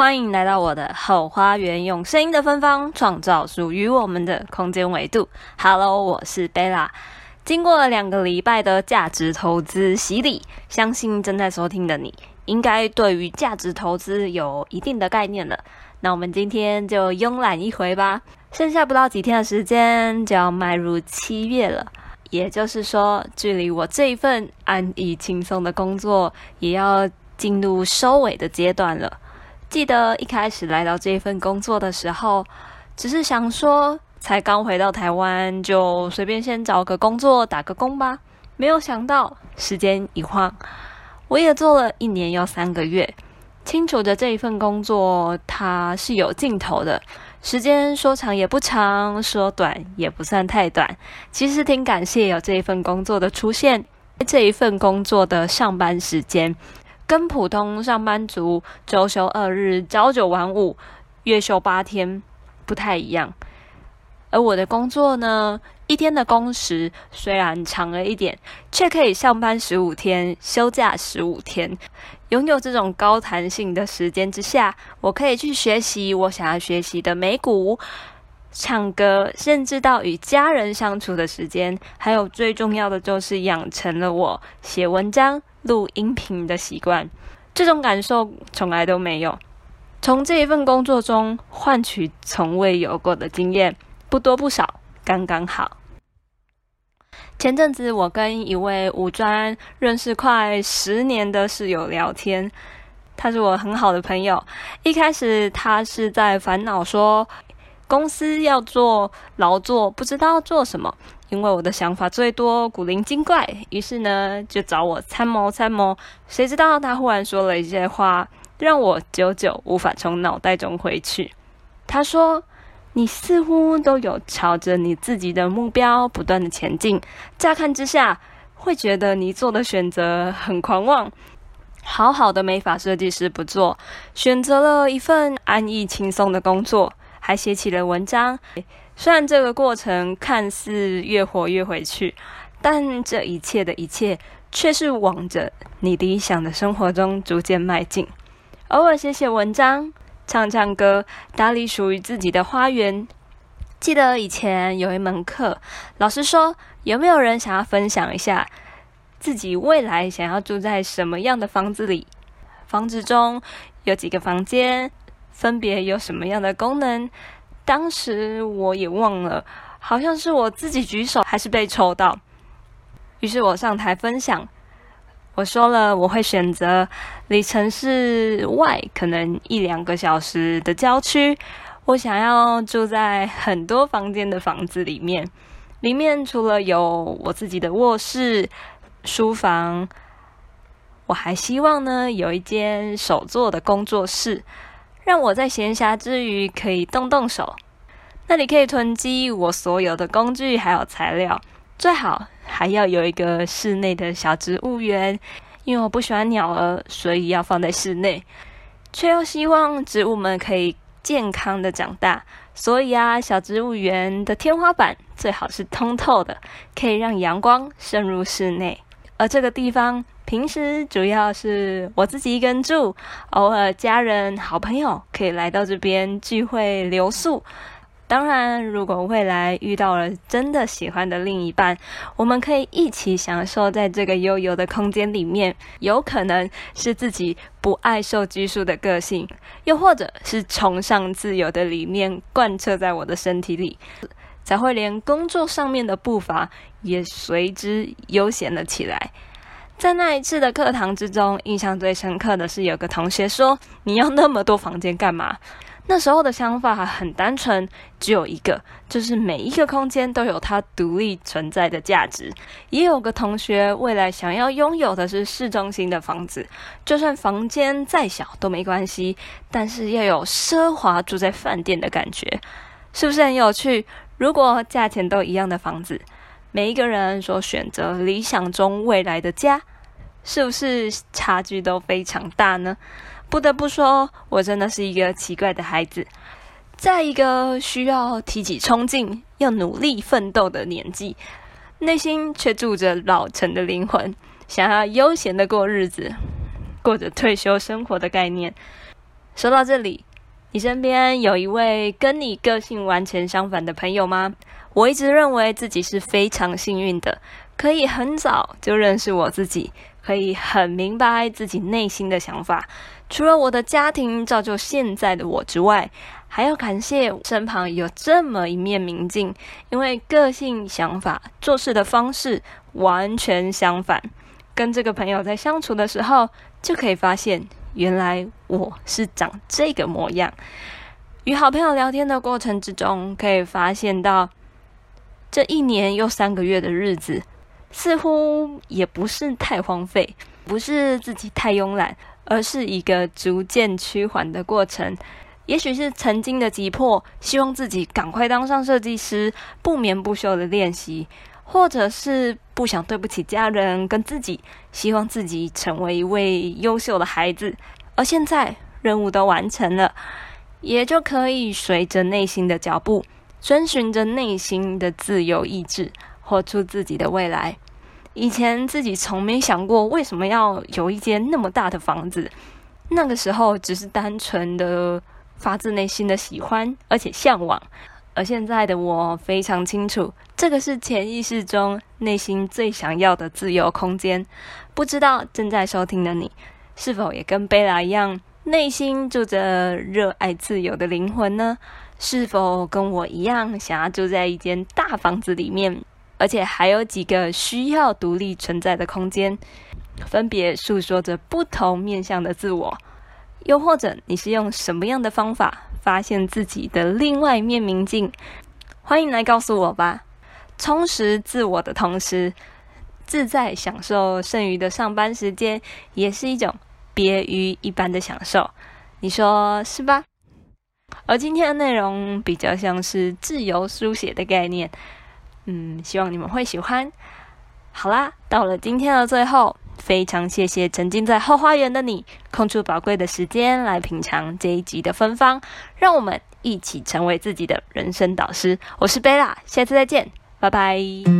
欢迎来到我的后花园，用声音的芬芳创造属于我们的空间维度。Hello，我是贝拉。经过了两个礼拜的价值投资洗礼，相信正在收听的你应该对于价值投资有一定的概念了。那我们今天就慵懒一回吧。剩下不到几天的时间就要迈入七月了，也就是说，距离我这一份安逸轻松的工作也要进入收尾的阶段了。记得一开始来到这份工作的时候，只是想说，才刚回到台湾，就随便先找个工作打个工吧。没有想到，时间一晃，我也做了一年又三个月。清楚的这一份工作，它是有尽头的，时间说长也不长，说短也不算太短。其实挺感谢有这一份工作的出现，这一份工作的上班时间。跟普通上班族周休二日、朝九晚五、月休八天不太一样，而我的工作呢，一天的工时虽然长了一点，却可以上班十五天，休假十五天。拥有这种高弹性的时间之下，我可以去学习我想要学习的美股、唱歌，甚至到与家人相处的时间，还有最重要的就是养成了我写文章。录音频的习惯，这种感受从来都没有。从这一份工作中换取从未有过的经验，不多不少，刚刚好。前阵子我跟一位五专认识快十年的室友聊天，他是我很好的朋友。一开始他是在烦恼说，公司要做劳作，不知道做什么。因为我的想法最多，古灵精怪，于是呢就找我参谋参谋。谁知道他忽然说了一些话，让我久久无法从脑袋中回去。他说：“你似乎都有朝着你自己的目标不断的前进，乍看之下会觉得你做的选择很狂妄。好好的美发设计师不做，选择了一份安逸轻松的工作，还写起了文章。”虽然这个过程看似越活越回去，但这一切的一切却是往着你理想的生活中逐渐迈进。偶尔写写文章，唱唱歌，打理属于自己的花园。记得以前有一门课，老师说：“有没有人想要分享一下自己未来想要住在什么样的房子里？房子中有几个房间，分别有什么样的功能？”当时我也忘了，好像是我自己举手，还是被抽到。于是我上台分享，我说了我会选择离城市外可能一两个小时的郊区，我想要住在很多房间的房子里面，里面除了有我自己的卧室、书房，我还希望呢有一间手作的工作室。让我在闲暇之余可以动动手，那里可以囤积我所有的工具还有材料，最好还要有一个室内的小植物园，因为我不喜欢鸟儿，所以要放在室内，却又希望植物们可以健康的长大，所以啊，小植物园的天花板最好是通透的，可以让阳光渗入室内，而这个地方。平时主要是我自己一个人住，偶尔家人、好朋友可以来到这边聚会留宿。当然，如果未来遇到了真的喜欢的另一半，我们可以一起享受在这个悠悠的空间里面。有可能是自己不爱受拘束的个性，又或者是崇尚自由的理念贯彻在我的身体里，才会连工作上面的步伐也随之悠闲了起来。在那一次的课堂之中，印象最深刻的是有个同学说：“你要那么多房间干嘛？”那时候的想法很单纯，只有一个，就是每一个空间都有它独立存在的价值。也有个同学未来想要拥有的是市中心的房子，就算房间再小都没关系，但是要有奢华住在饭店的感觉，是不是很有趣？如果价钱都一样的房子，每一个人所选择理想中未来的家，是不是差距都非常大呢？不得不说，我真的是一个奇怪的孩子，在一个需要提起冲劲、要努力奋斗的年纪，内心却住着老成的灵魂，想要悠闲的过日子，过着退休生活的概念。说到这里，你身边有一位跟你个性完全相反的朋友吗？我一直认为自己是非常幸运的，可以很早就认识我自己，可以很明白自己内心的想法。除了我的家庭造就现在的我之外，还要感谢身旁有这么一面明镜，因为个性、想法、做事的方式完全相反。跟这个朋友在相处的时候，就可以发现，原来我是长这个模样。与好朋友聊天的过程之中，可以发现到，这一年又三个月的日子，似乎也不是太荒废，不是自己太慵懒，而是一个逐渐趋缓的过程。也许是曾经的急迫，希望自己赶快当上设计师，不眠不休的练习；或者是不想对不起家人跟自己，希望自己成为一位优秀的孩子。而现在任务都完成了，也就可以随着内心的脚步，遵循着内心的自由意志，活出自己的未来。以前自己从没想过，为什么要有一间那么大的房子？那个时候只是单纯的。发自内心的喜欢，而且向往。而现在的我非常清楚，这个是潜意识中内心最想要的自由空间。不知道正在收听的你，是否也跟贝拉一样，内心住着热爱自由的灵魂呢？是否跟我一样，想要住在一间大房子里面，而且还有几个需要独立存在的空间，分别诉说着不同面向的自我？又或者你是用什么样的方法发现自己的另外一面明镜？欢迎来告诉我吧。充实自我的同时，自在享受剩余的上班时间，也是一种别于一般的享受。你说是吧？而今天的内容比较像是自由书写的概念，嗯，希望你们会喜欢。好啦，到了今天的最后。非常谢谢沉浸在后花园的你，空出宝贵的时间来品尝这一集的芬芳，让我们一起成为自己的人生导师。我是贝拉，下次再见，拜拜。